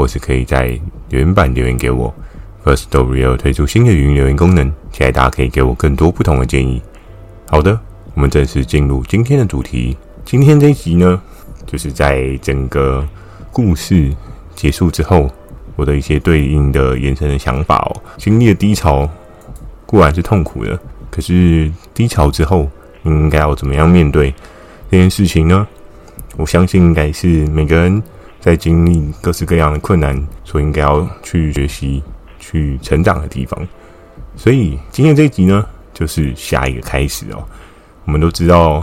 或是可以在留言板留言给我。Firstory 有推出新的语音留言功能，期待大家可以给我更多不同的建议。好的，我们正式进入今天的主题。今天这一集呢，就是在整个故事结束之后，我的一些对应的延伸的想法哦。经历了低潮固然是痛苦的，可是低潮之后应该要怎么样面对这件事情呢？我相信应该是每个人。在经历各式各样的困难，所应该要去学习、去成长的地方。所以今天这一集呢，就是下一个开始哦。我们都知道，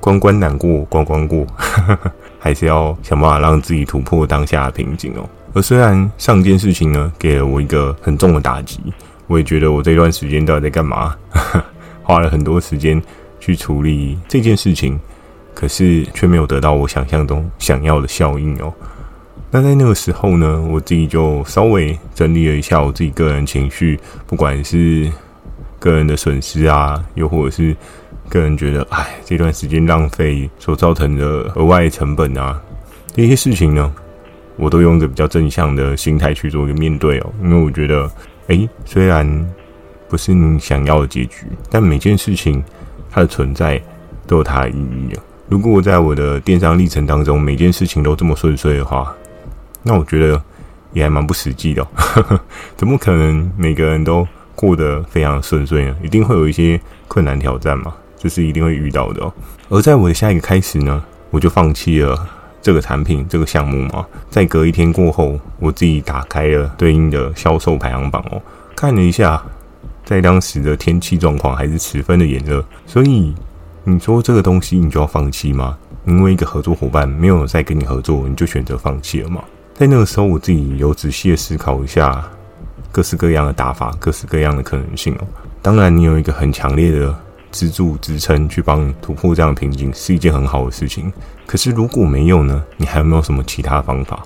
关关难过关关过，还是要想办法让自己突破当下的瓶颈哦。而虽然上件事情呢，给了我一个很重的打击，我也觉得我这段时间到底在干嘛，花了很多时间去处理这件事情，可是却没有得到我想象中想要的效应哦。那在那个时候呢，我自己就稍微整理了一下我自己个人情绪，不管是个人的损失啊，又或者是个人觉得，哎，这段时间浪费所造成的额外成本啊，这些事情呢，我都用一个比较正向的心态去做一个面对哦。因为我觉得，哎，虽然不是你想要的结局，但每件事情它的存在都有它的意义啊。如果我在我的电商历程当中，每件事情都这么顺遂的话，那我觉得也还蛮不实际的哦，怎么可能每个人都过得非常顺遂呢？一定会有一些困难挑战嘛，这是一定会遇到的哦。而在我的下一个开始呢，我就放弃了这个产品这个项目嘛。在隔一天过后，我自己打开了对应的销售排行榜哦，看了一下，在当时的天气状况还是十分的炎热，所以你说这个东西你就要放弃吗？因为一个合作伙伴没有再跟你合作，你就选择放弃了吗？在那个时候，我自己有仔细的思考一下各式各样的打法，各式各样的可能性哦。当然，你有一个很强烈的支柱支撑去帮你突破这样的瓶颈，是一件很好的事情。可是如果没有呢？你还有没有什么其他方法？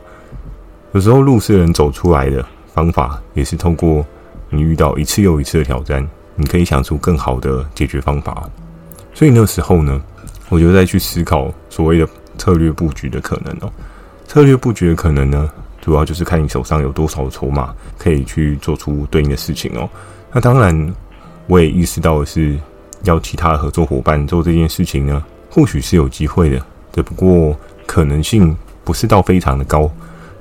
有时候路是人走出来的方法，也是通过你遇到一次又一次的挑战，你可以想出更好的解决方法。所以那时候呢，我就在去思考所谓的策略布局的可能哦。策略布局的可能呢，主要就是看你手上有多少筹码，可以去做出对应的事情哦。那当然，我也意识到的是，要其他合作伙伴做这件事情呢，或许是有机会的，只不过可能性不是到非常的高。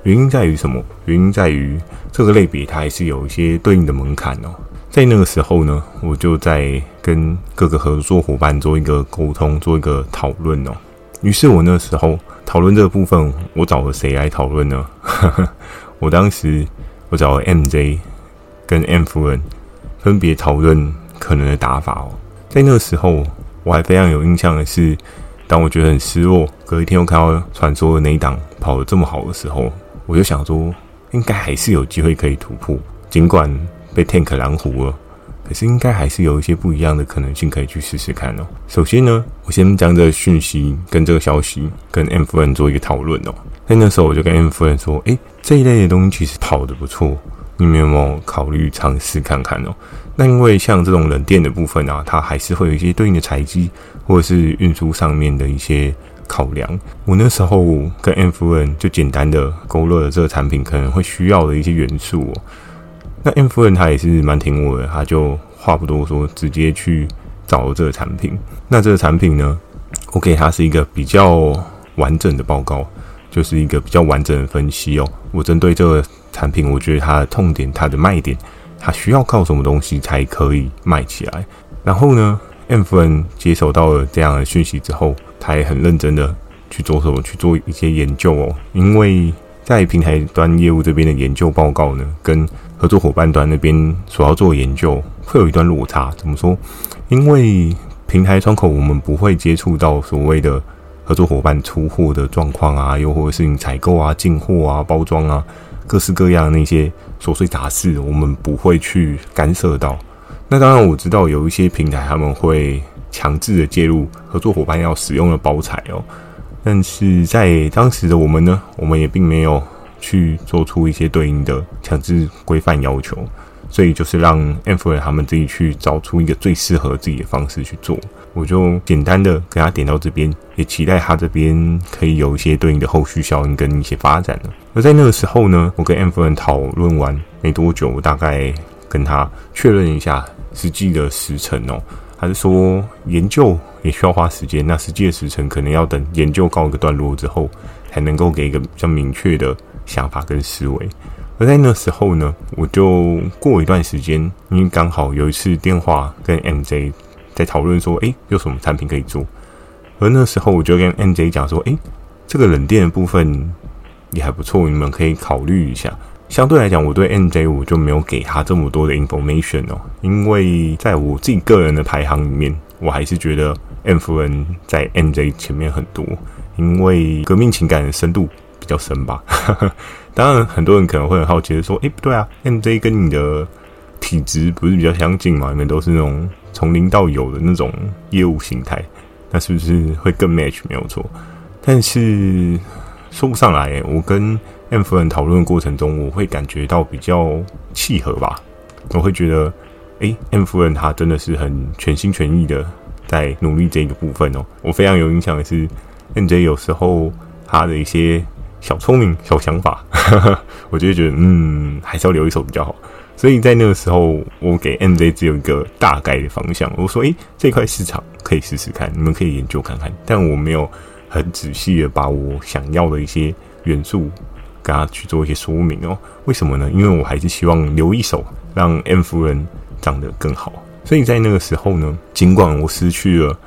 原因在于什么？原因在于这个类别它还是有一些对应的门槛哦。在那个时候呢，我就在跟各个合作伙伴做一个沟通，做一个讨论哦。于是我那时候。讨论这个部分，我找了谁来讨论呢？我当时我找了 MJ 跟 M 夫人分别讨论可能的打法哦。在那个时候，我还非常有印象的是，当我觉得很失落，隔一天又看到传说的那一档跑得这么好的时候，我就想说，应该还是有机会可以突破，尽管被 Tank 拦胡了。可是应该还是有一些不一样的可能性可以去试试看哦。首先呢，我先将这个讯息跟这个消息跟 M 夫人做一个讨论哦。在那时候我就跟 M 夫人说：“诶，这一类的东西其实跑得不错，你们有没有考虑尝试看看哦？”那因为像这种冷链的部分啊，它还是会有一些对应的材积或者是运输上面的一些考量。我那时候跟 M 夫人就简单的勾勒了这个产品可能会需要的一些元素哦。那 M 夫人她也是蛮挺我的，她就话不多说，直接去找这个产品。那这个产品呢，？OK，它是一个比较完整的报告，就是一个比较完整的分析哦。我针对这个产品，我觉得它的痛点、它的卖点，它需要靠什么东西才可以卖起来。然后呢，M 夫人接收到了这样的讯息之后，她也很认真的去做什么，去做一些研究哦。因为在平台端业务这边的研究报告呢，跟合作伙伴端那边所要做研究会有一段落差，怎么说？因为平台窗口我们不会接触到所谓的合作伙伴出货的状况啊，又或者是你采购啊、进货啊、包装啊各式各样的那些琐碎杂事，我们不会去干涉到。那当然，我知道有一些平台他们会强制的介入合作伙伴要使用的包材哦，但是在当时的我们呢，我们也并没有去做出一些对应的强制规范要求，所以就是让 Influence 他们自己去找出一个最适合自己的方式去做。我就简单的给他点到这边，也期待他这边可以有一些对应的后续效应跟一些发展了。而在那个时候呢，我跟 Influence 讨论完没多久，我大概跟他确认一下。实际的时程哦，还是说研究也需要花时间？那实际的时程可能要等研究告一个段落之后，才能够给一个比较明确的想法跟思维。而在那时候呢，我就过一段时间，因为刚好有一次电话跟 MJ 在讨论说，诶，有什么产品可以做？而那时候我就跟 MJ 讲说，诶，这个冷电的部分也还不错，你们可以考虑一下。相对来讲，我对 MJ 我就没有给他这么多的 information 哦，因为在我自己个人的排行里面，我还是觉得 NFN 在 MJ 前面很多，因为革命情感的深度较深吧。当然，很多人可能会很好奇的说：“诶，不对啊，MJ 跟你的体质不是比较相近嘛？你们都是那种从零到有的那种业务形态，那是不是会更 match？没有错，但是说不上来，我跟。Influence 讨论的过程中，我会感觉到比较契合吧。我会觉得，诶，Influence 他真的是很全心全意的在努力这个部分哦。我非常有印象的是，MJ 有时候他的一些小聪明、小想法，呵呵，我就会觉得，嗯，还是要留一手比较好。所以在那个时候，我给 MJ 只有一个大概的方向。我说，诶，这块市场可以试试看，你们可以研究看看。但我没有很仔细的把我想要的一些元素。跟他去做一些说明哦，为什么呢？因为我还是希望留一手，让 Influence 长得更好。所以在那个时候呢，尽管我失去了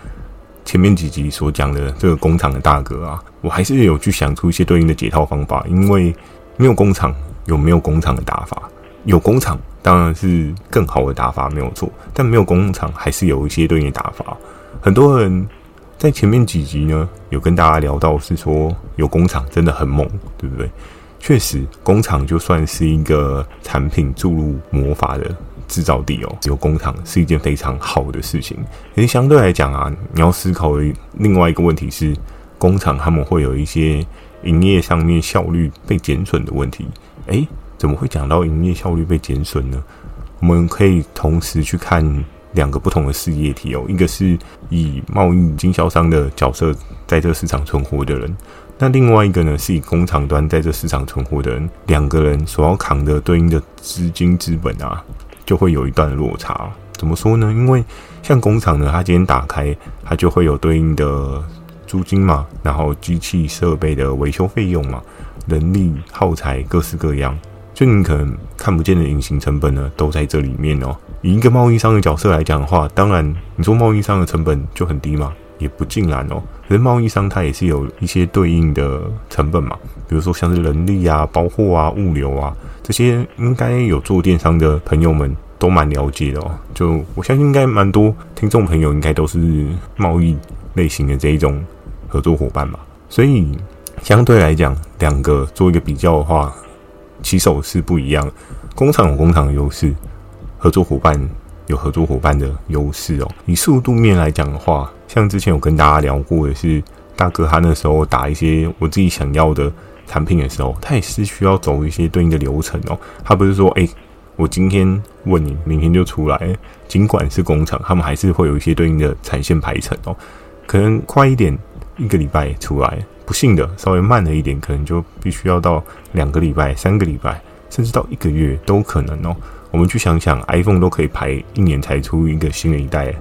前面几集所讲的这个工厂的大哥啊，我还是有去想出一些对应的解套方法。因为没有工厂，有没有工厂的打法？有工厂当然是更好的打法，没有错。但没有工厂，还是有一些对应的打法。很多人在前面几集呢，有跟大家聊到，是说有工厂真的很猛，对不对？确实，工厂就算是一个产品注入魔法的制造地哦，有工厂是一件非常好的事情。其实相对来讲啊，你要思考的另外一个问题是，工厂他们会有一些营业上面效率被减损的问题。诶，怎么会讲到营业效率被减损呢？我们可以同时去看两个不同的事业体哦，一个是以贸易经销商的角色在这市场存活的人。那另外一个呢，是以工厂端在这市场存活的人，两个人所要扛的对应的资金资本啊，就会有一段落差。怎么说呢？因为像工厂呢，它今天打开，它就会有对应的租金嘛，然后机器设备的维修费用嘛，人力耗材各式各样，就你可能看不见的隐形成本呢，都在这里面哦。以一个贸易商的角色来讲的话，当然你说贸易商的成本就很低嘛。也不尽然哦，可是贸易商他也是有一些对应的成本嘛，比如说像是人力啊、包货啊、物流啊这些，应该有做电商的朋友们都蛮了解的哦。就我相信，应该蛮多听众朋友应该都是贸易类型的这一种合作伙伴嘛。所以相对来讲，两个做一个比较的话，起手是不一样。工厂有工厂的优势，合作伙伴有合作伙伴的优势哦。以速度面来讲的话。像之前有跟大家聊过的是，大哥他那时候打一些我自己想要的产品的时候，他也是需要走一些对应的流程哦。他不是说，哎，我今天问你，明天就出来。尽管是工厂，他们还是会有一些对应的产线排程哦。可能快一点，一个礼拜出来；不幸的，稍微慢了一点，可能就必须要到两个礼拜、三个礼拜，甚至到一个月都可能哦。我们去想想，iPhone 都可以排一年才出一个新的一代，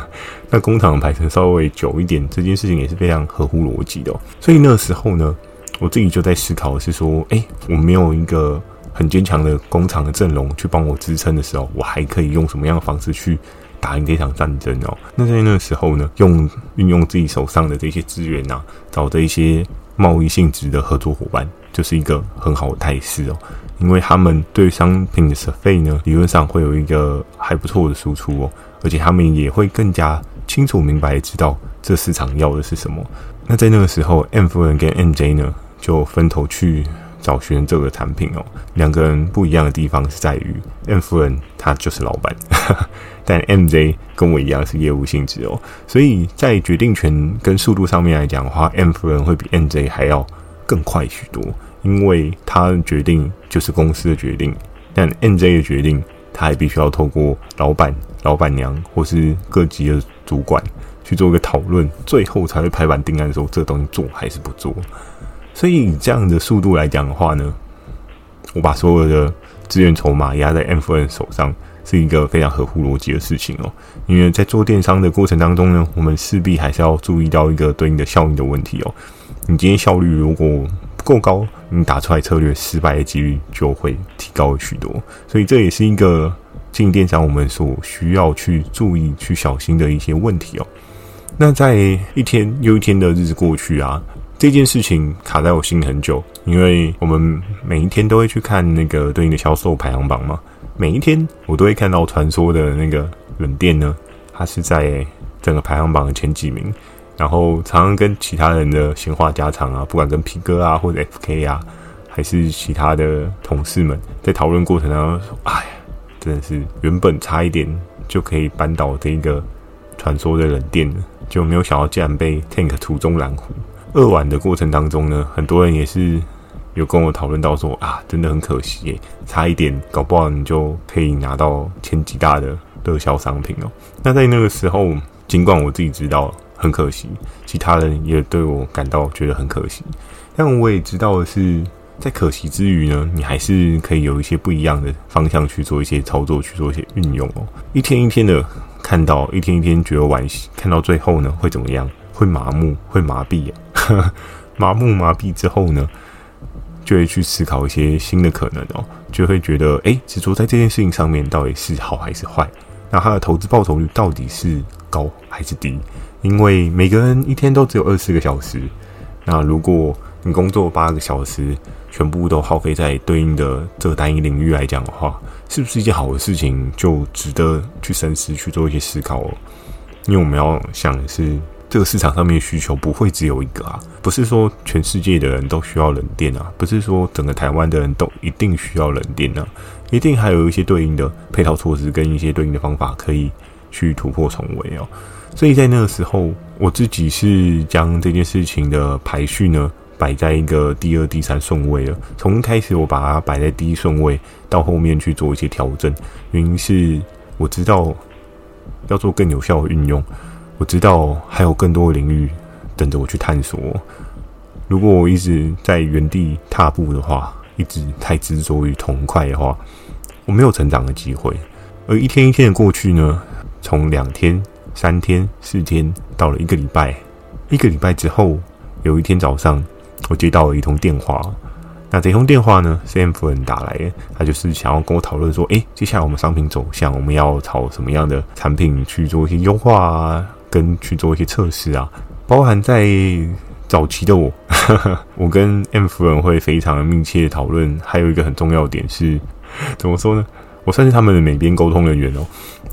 那工厂排程稍微久一点，这件事情也是非常合乎逻辑的哦。所以那时候呢，我自己就在思考是说，哎，我没有一个很坚强的工厂的阵容去帮我支撑的时候，我还可以用什么样的方式去打赢这场战争哦？那在那个时候呢，用运用自己手上的这些资源啊，找的一些贸易性质的合作伙伴，就是一个很好的态势哦。因为他们对商品的 survey 呢，理论上会有一个还不错的输出哦，而且他们也会更加清楚明白知道这市场要的是什么。那在那个时候，M 夫人跟 MJ 呢就分头去找寻这个产品哦。两个人不一样的地方是在于，M 夫人她就是老板，但 MJ 跟我一样是业务性质哦。所以在决定权跟速度上面来讲的话，M 夫人会比 MJ 还要更快许多，因为他决定就是公司的决定，但 MJ 的决定他还必须要透过老板、老板娘或是各级的主管。去做一个讨论，最后才会拍板定案说这东西做还是不做。所以以这样的速度来讲的话呢，我把所有的资源筹码压在 M 夫人手上，是一个非常合乎逻辑的事情哦。因为在做电商的过程当中呢，我们势必还是要注意到一个对应的效应的问题哦。你今天效率如果不够高，你打出来策略失败的几率就会提高许多。所以这也是一个进电商我们所需要去注意、去小心的一些问题哦。那在一天又一天的日子过去啊，这件事情卡在我心里很久，因为我们每一天都会去看那个对应的销售排行榜嘛，每一天我都会看到传说的那个冷店呢，它是在整个排行榜的前几名，然后常常跟其他人的闲话家常啊，不管跟皮哥啊或者 FK 啊，还是其他的同事们在讨论过程当中，哎呀，真的是原本差一点就可以扳倒这一个传说的冷店了。就没有想到，竟然被 Tank 途中拦胡。二玩的过程当中呢，很多人也是有跟我讨论到说啊，真的很可惜耶，差一点，搞不好你就可以拿到前几大的热销商品哦。那在那个时候，尽管我自己知道很可惜，其他人也对我感到觉得很可惜，但我也知道的是，在可惜之余呢，你还是可以有一些不一样的方向去做一些操作，去做一些运用哦。一天一天的。看到一天一天觉得惋惜，看到最后呢，会怎么样？会麻木，会麻痹。麻木麻痹之后呢，就会去思考一些新的可能哦，就会觉得，诶，执着在这件事情上面到底是好还是坏？那它的投资报酬率到底是高还是低？因为每个人一天都只有二十四个小时，那如果你工作八个小时，全部都耗费在对应的这个单一领域来讲的话，是不是一件好的事情？就值得去深思，去做一些思考哦。因为我们要想的是，这个市场上面需求不会只有一个啊，不是说全世界的人都需要冷电啊，不是说整个台湾的人都一定需要冷电啊，一定还有一些对应的配套措施跟一些对应的方法可以去突破重围哦。所以在那个时候，我自己是将这件事情的排序呢。摆在一个第二、第三顺位了。从开始我把它摆在第一顺位，到后面去做一些调整，原因是我知道要做更有效的运用，我知道还有更多的领域等着我去探索。如果我一直在原地踏步的话，一直太执着于同一块的话，我没有成长的机会。而一天一天的过去呢，从两天、三天、四天，到了一个礼拜，一个礼拜之后，有一天早上。我接到了一通电话，那这通电话呢是 M 夫人打来的，他就是想要跟我讨论说，诶，接下来我们商品走向，我们要朝什么样的产品去做一些优化啊，跟去做一些测试啊，包含在早期的我，我跟 M 夫人会非常密切讨论，还有一个很重要的点是，怎么说呢？我算是他们的美边沟通人员哦，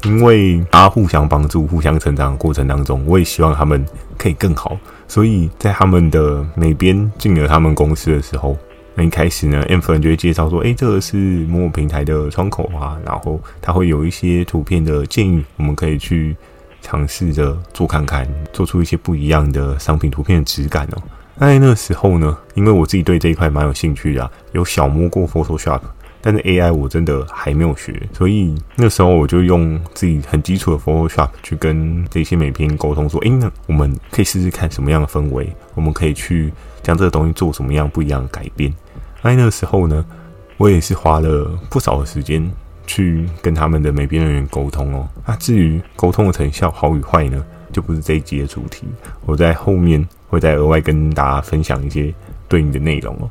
因为大家互相帮助、互相成长的过程当中，我也希望他们可以更好。所以在他们的美边进了他们公司的时候，那一开始呢，M 夫人就会介绍说：“诶，这个是某某平台的窗口啊，然后他会有一些图片的建议，我们可以去尝试着做看看，做出一些不一样的商品图片的质感哦。”那那个时候呢，因为我自己对这一块蛮有兴趣的，有小摸过 Photoshop。但是 AI 我真的还没有学，所以那时候我就用自己很基础的 Photoshop 去跟这些美编沟通，说：“诶，那我们可以试试看什么样的氛围，我们可以去将这个东西做什么样不一样的改变。”那那个时候呢，我也是花了不少的时间去跟他们的美编人员沟通哦。那至于沟通的成效好与坏呢，就不是这一集的主题，我在后面会再额外跟大家分享一些对应的内容哦。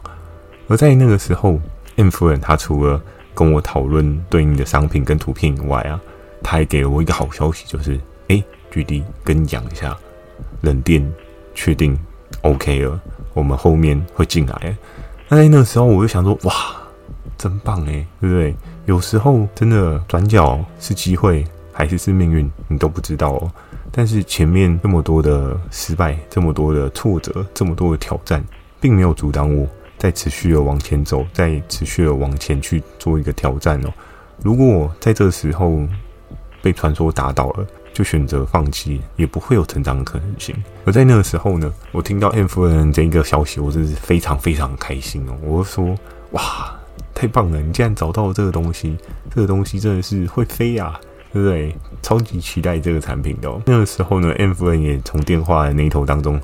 而在那个时候。M 夫人，她除了跟我讨论对应的商品跟图片以外啊，她还给了我一个好消息，就是哎，GD 跟你讲一下，冷电确定 OK 了，我们后面会进来。那在那个时候，我就想说，哇，真棒哎，对不对？有时候真的转角是机会，还是是命运，你都不知道哦。但是前面这么多的失败，这么多的挫折，这么多的挑战，并没有阻挡我。在持续的往前走，在持续的往前去做一个挑战哦。如果在这个时候被传说打倒了，就选择放弃，也不会有成长的可能性。而在那个时候呢，我听到 M 夫人这一个消息，我真是非常非常开心哦。我说：哇，太棒了！你竟然找到了这个东西，这个东西真的是会飞呀，对不对？超级期待这个产品的。那个时候呢，M 夫人也从电话的那一头当中。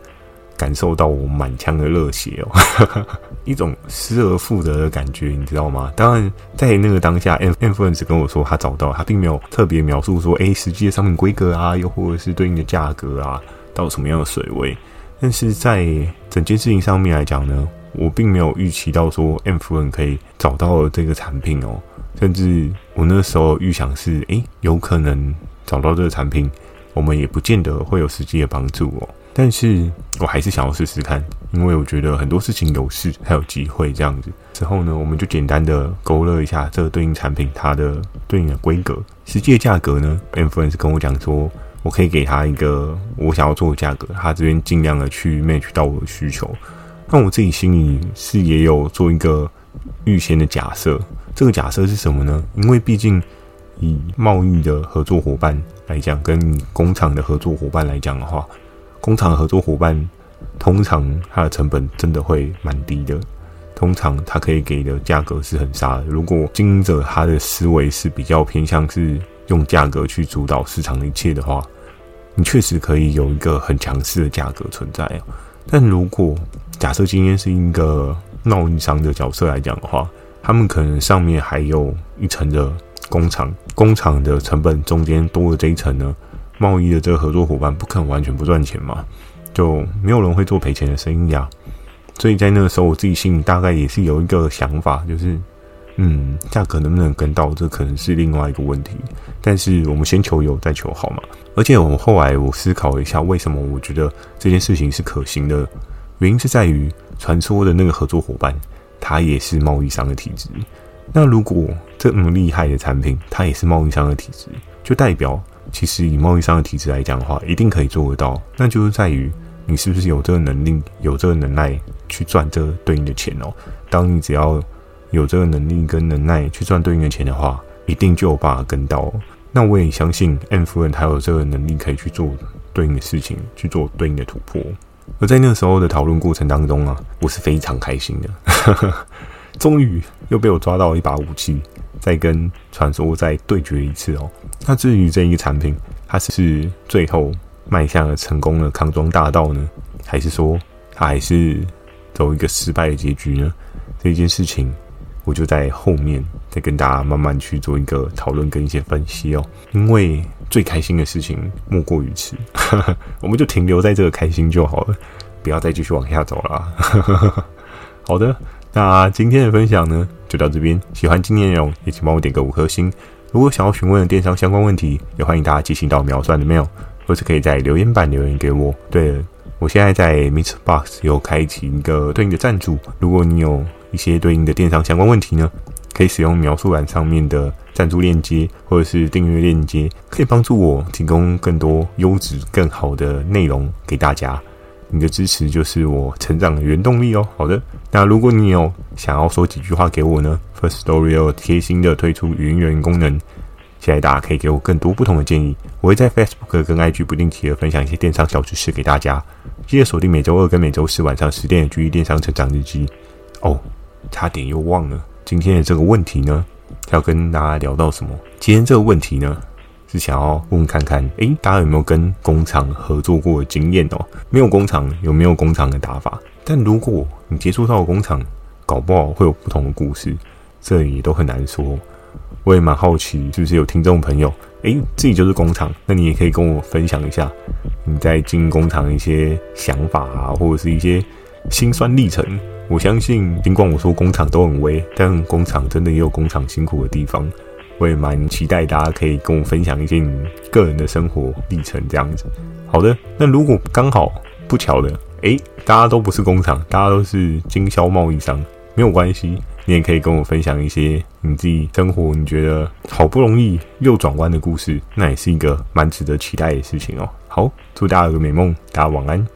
感受到我满腔的热血哦，一种失而复得的感觉，你知道吗？当然，在那个当下，M M 夫人只跟我说他找到，他并没有特别描述说，哎，实际的商品规格啊，又或者是对应的价格啊，到什么样的水位。但是在整件事情上面来讲呢，我并没有预期到说 M 夫人可以找到这个产品哦，甚至我那时候预想是，哎，有可能找到这个产品，我们也不见得会有实际的帮助哦。但是我还是想要试试看，因为我觉得很多事情有试才有机会这样子。之后呢，我们就简单的勾勒一下这个对应产品它的对应的规格，实际的价格呢，M 夫人是跟我讲说，我可以给他一个我想要做的价格，他这边尽量的去 match 到我的需求。那我自己心里是也有做一个预先的假设，这个假设是什么呢？因为毕竟以贸易的合作伙伴来讲，跟工厂的合作伙伴来讲的话。工厂合作伙伴通常它的成本真的会蛮低的，通常它可以给的价格是很杀的。如果经营者他的思维是比较偏向是用价格去主导市场的一切的话，你确实可以有一个很强势的价格存在。但如果假设今天是一个贸易商的角色来讲的话，他们可能上面还有一层的工厂，工厂的成本中间多了这一层呢。贸易的这个合作伙伴不可能完全不赚钱嘛，就没有人会做赔钱的生意啊。所以在那个时候，我自己心里大概也是有一个想法，就是，嗯，价格能不能跟到，这可能是另外一个问题。但是我们先求有，再求好嘛。而且我们后来我思考了一下，为什么我觉得这件事情是可行的，原因是在于传说的那个合作伙伴，他也是贸易商的体质。那如果这么厉害的产品，他也是贸易商的体质，就代表。其实以贸易商的体质来讲的话，一定可以做得到。那就是在于你是不是有这个能力、有这个能耐去赚这个对应的钱哦。当你只要有这个能力跟能耐去赚对应的钱的话，一定就有办法跟到。那我也相信 M 夫人她有这个能力可以去做对应的事情，去做对应的突破。而在那个时候的讨论过程当中啊，我是非常开心的，终于又被我抓到一把武器。再跟传说再对决一次哦。那至于这一个产品，它是最后迈向了成功的康庄大道呢，还是说它还是走一个失败的结局呢？这件事情，我就在后面再跟大家慢慢去做一个讨论跟一些分析哦。因为最开心的事情莫过于此，我们就停留在这个开心就好了，不要再继续往下走了。好的。那今天的分享呢，就到这边。喜欢今天内容，也请帮我点个五颗星。如果想要询问电商相关问题，也欢迎大家寄信到秒算的 mail，或是可以在留言板留言给我。对了，我现在在 Mr. Box 有开启一个对应的赞助，如果你有一些对应的电商相关问题呢，可以使用描述栏上面的赞助链接，或者是订阅链接，可以帮助我提供更多优质、更好的内容给大家。你的支持就是我成长的原动力哦。好的，那如果你有想要说几句话给我呢？First Story 贴心的推出语音留言功能，现在大家可以给我更多不同的建议。我会在 Facebook 跟 IG 不定期的分享一些电商小知识给大家。记得锁定每周二跟每周四晚上十点的《GD 电商成长日记》哦。差点又忘了今天的这个问题呢，要跟大家聊到什么？今天这个问题呢？是想要问问看看，诶、大家有没有跟工厂合作过的经验哦？没有工厂，有没有工厂的打法？但如果你接触到工厂，搞不好会有不同的故事，这也都很难说。我也蛮好奇，是不是有听众朋友，诶、欸，自己就是工厂，那你也可以跟我分享一下你在进工厂的一些想法啊，或者是一些辛酸历程。我相信，尽管我说工厂都很威，但工厂真的也有工厂辛苦的地方。我也蛮期待大家可以跟我分享一些你个人的生活历程这样子。好的，那如果刚好不巧的，诶，大家都不是工厂，大家都是经销贸易商，没有关系，你也可以跟我分享一些你自己生活你觉得好不容易又转弯的故事，那也是一个蛮值得期待的事情哦。好，祝大家有个美梦，大家晚安。